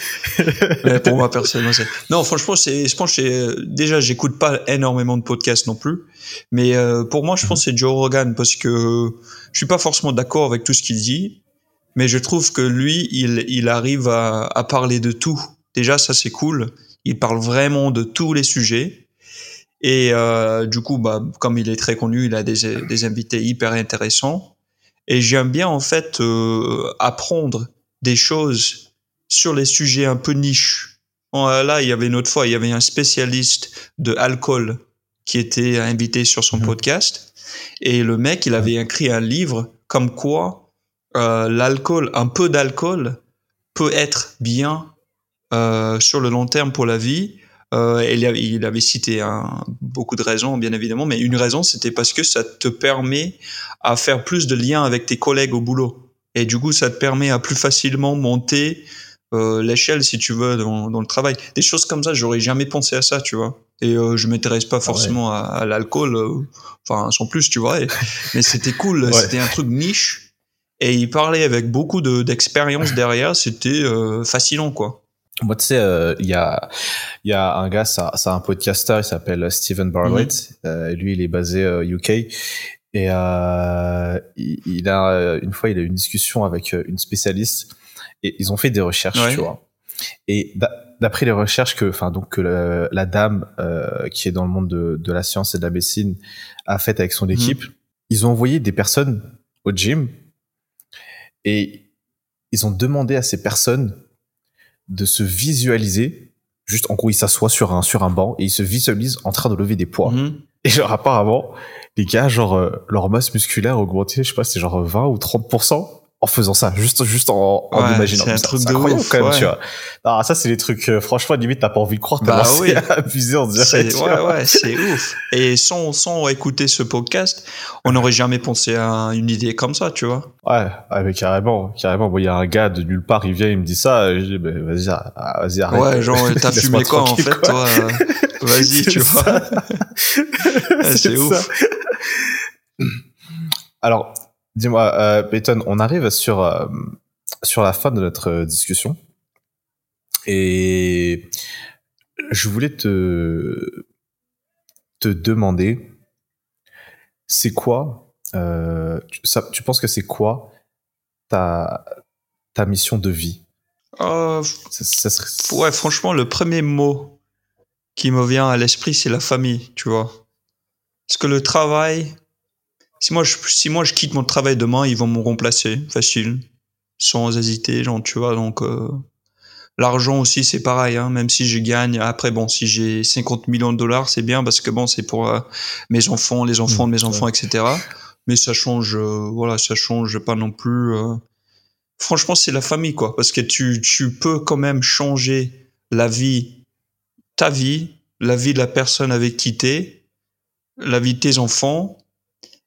Mais pour moi, personnellement, c'est... Non, franchement, c'est, je pense que déjà, j'écoute pas énormément de podcasts non plus. Mais euh, pour moi, je pense que c'est Joe Rogan parce que je suis pas forcément d'accord avec tout ce qu'il dit. Mais je trouve que lui, il, il arrive à, à parler de tout. Déjà, ça, c'est cool. Il parle vraiment de tous les sujets. Et euh, du coup, bah, comme il est très connu, il a des, des invités hyper intéressants. Et j'aime bien en fait euh, apprendre des choses sur les sujets un peu niches. là, il y avait une autre fois, il y avait un spécialiste de alcool qui était invité sur son mmh. podcast. Et le mec, il avait écrit un livre comme quoi euh, l'alcool, un peu d'alcool, peut être bien euh, sur le long terme pour la vie euh, il, avait, il, avait, cité beaucoup de raisons, bien évidemment, mais une raison, c'était parce que ça te permet à faire plus de liens avec tes collègues au boulot. Et du coup, ça te permet à plus facilement monter euh, l'échelle, si tu veux, dans, dans, le travail. Des choses comme ça, j'aurais jamais pensé à ça, tu vois. Et euh, je m'intéresse pas forcément à, à l'alcool, enfin, sans plus, tu vois. mais c'était cool, ouais. c'était un truc niche. Et il parlait avec beaucoup d'expérience derrière, c'était fascinant, quoi. Moi, tu sais, euh, il y, a, y a un gars, c'est un podcaster, il s'appelle Steven Bartlett. Mm -hmm. lui, il est basé au UK. Et euh, il, il, a une fois, il a eu une discussion avec une spécialiste et ils ont fait des recherches, ouais. tu vois. Et d'après les recherches que, enfin, donc que la, la dame euh, qui est dans le monde de, de, la science et de la médecine a fait avec son équipe, mm -hmm. ils ont envoyé des personnes au gym et ils ont demandé à ces personnes de se visualiser juste en gros il s'assoit sur un sur un banc et il se visualise en train de lever des poids mmh. et genre apparemment les gars genre euh, leur masse musculaire augmentait je sais pas c'est genre 20 ou 30% en faisant ça, juste, juste en, en ouais, imaginant. C'est un truc de ouf, quand même, ouais. tu vois. Non, ça, c'est les trucs, euh, franchement, limite, t'as pas envie de croire, t'as bah oui. abusé, on dirait. Ouais, ouais, c'est ouf. Et sans, sans écouter ce podcast, on n'aurait jamais pensé à une idée comme ça, tu vois. Ouais, ouais mais carrément, carrément. Bon, il y a un gars de nulle part, il vient, il me dit ça, je dis, bah, vas-y, ah, vas-y, arrête. Ouais, genre, t'as fumé quoi, en fait, quoi. toi? Euh, vas-y, tu vois. c'est ouf. Alors, Dis-moi, euh, Peyton, on arrive sur, euh, sur la fin de notre discussion. Et je voulais te, te demander, c'est quoi, euh, ça, tu penses que c'est quoi ta, ta mission de vie? Euh, ça, ça serait... Ouais, franchement, le premier mot qui me vient à l'esprit, c'est la famille, tu vois. Parce que le travail, si moi, je, si moi je quitte mon travail demain, ils vont me remplacer, facile, sans hésiter, genre, tu vois, donc... Euh, L'argent aussi, c'est pareil, hein, même si je gagne. Après, bon, si j'ai 50 millions de dollars, c'est bien parce que bon, c'est pour euh, mes enfants, les enfants de mes mmh, enfants, etc. Mais ça change, euh, voilà, ça change pas non plus. Euh. Franchement, c'est la famille, quoi, parce que tu, tu peux quand même changer la vie, ta vie, la vie de la personne avec qui t'es, la vie de tes enfants,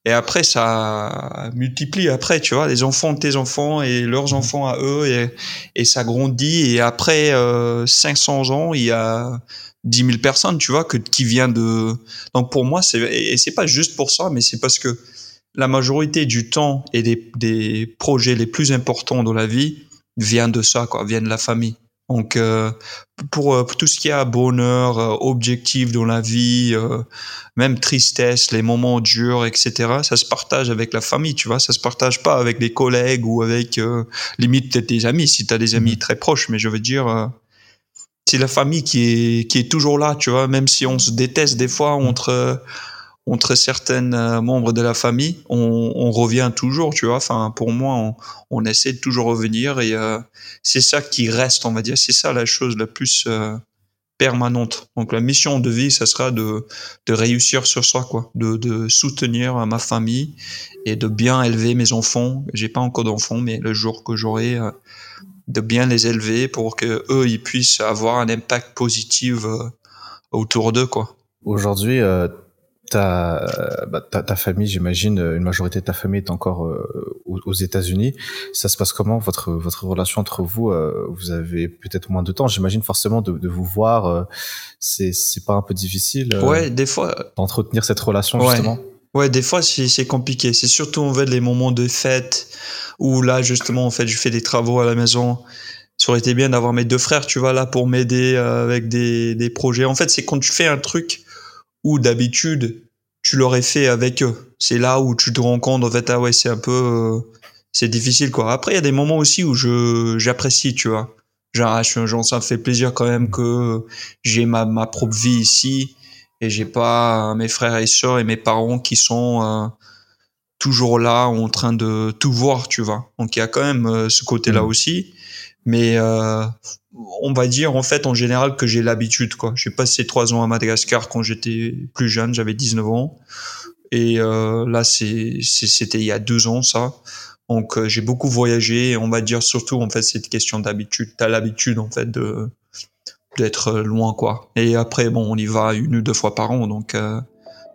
et après, ça multiplie après, tu vois, les enfants de tes enfants et leurs mmh. enfants à eux, et, et ça grandit. Et après euh, 500 ans, il y a 10 000 personnes, tu vois, que, qui vient de... Donc pour moi, c'est, et c'est pas juste pour ça, mais c'est parce que la majorité du temps et des, des projets les plus importants dans la vie viennent de ça, quoi, viennent de la famille. Donc, euh, pour, euh, pour, tout ce qui a bonheur, euh, objectif dans la vie, euh, même tristesse, les moments durs, etc., ça se partage avec la famille, tu vois. Ça se partage pas avec des collègues ou avec, limite, peut-être des amis, si tu as des amis mmh. très proches. Mais je veux dire, c'est la famille qui est, qui est toujours là, tu vois. Même si on se déteste des fois mmh. entre entre certains euh, membres de la famille, on, revient toujours, tu vois. Enfin, pour moi, on, on essaie de toujours revenir et euh, c'est ça qui reste, on va dire. C'est ça la chose la plus euh, permanente. Donc, la mission de vie, ça sera de, réussir sur soi, quoi, de, soutenir ma famille et de bien élever mes enfants. J'ai pas encore d'enfants, mais le jour que j'aurai, de bien les élever pour que eux, ils puissent avoir un impact positif autour d'eux, quoi. Aujourd'hui, ta, bah, ta, ta, famille, j'imagine, une majorité de ta famille est encore euh, aux États-Unis. Ça se passe comment votre votre relation entre vous euh, Vous avez peut-être moins de temps, j'imagine forcément de, de, vous voir. Euh, c'est c'est pas un peu difficile Ouais, des fois. D'entretenir cette relation justement? Ouais, des fois c'est compliqué. C'est surtout en fait les moments de fête où là justement en fait je fais des travaux à la maison. Ça aurait été bien d'avoir mes deux frères, tu vois, là pour m'aider avec des, des projets. En fait, c'est quand tu fais un truc où d'habitude tu l'aurais fait avec eux. C'est là où tu te rends compte en fait ah ouais c'est un peu euh, c'est difficile quoi. Après il y a des moments aussi où je j'apprécie tu vois. Genre, genre ça me fait plaisir quand même que j'ai ma ma propre vie ici et j'ai pas mes frères et sœurs et mes parents qui sont euh, toujours là en train de tout voir tu vois. Donc il y a quand même euh, ce côté là mmh. aussi. Mais euh, on va dire en fait en général que j'ai l'habitude quoi. J'ai passé trois ans à Madagascar quand j'étais plus jeune, j'avais 19 ans, et euh, là c'est c'était il y a deux ans ça. Donc euh, j'ai beaucoup voyagé. on va dire surtout en fait cette question d'habitude. T'as l'habitude en fait de d'être loin quoi. Et après bon on y va une ou deux fois par an donc euh,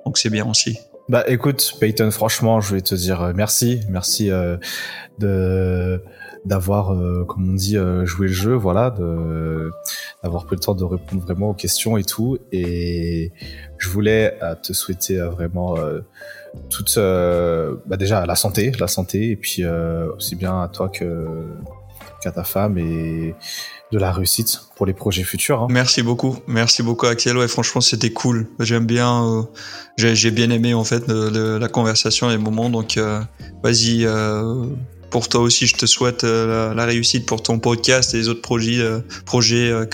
donc c'est bien aussi. Bah écoute Peyton franchement je vais te dire euh, merci. Merci euh, de d'avoir, euh, comme on dit, euh, joué le jeu, voilà, d'avoir pris le temps de répondre vraiment aux questions et tout. Et je voulais euh, te souhaiter vraiment toute, bah déjà la santé, la santé, et puis aussi bien à toi que qu'à ta femme et de la réussite pour les projets futurs. Hein. Merci beaucoup, merci beaucoup Axel. Ouais, franchement, c'était cool. J'aime bien, j'ai bien aimé en fait la conversation et les moments. Donc, vas-y, pour toi aussi, je te souhaite euh, la, réussite pour ton podcast et les autres projets, euh,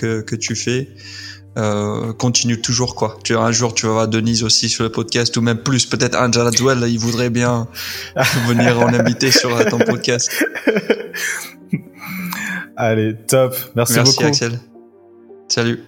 euh, que tu fais. Euh, continue toujours quoi. Tu un jour tu vas voir Denise aussi sur le podcast ou même plus peut-être Angela Dwell il voudrait bien venir en inviter sur ton podcast. Allez, top. Merci, Merci beaucoup. Merci Axel. Salut.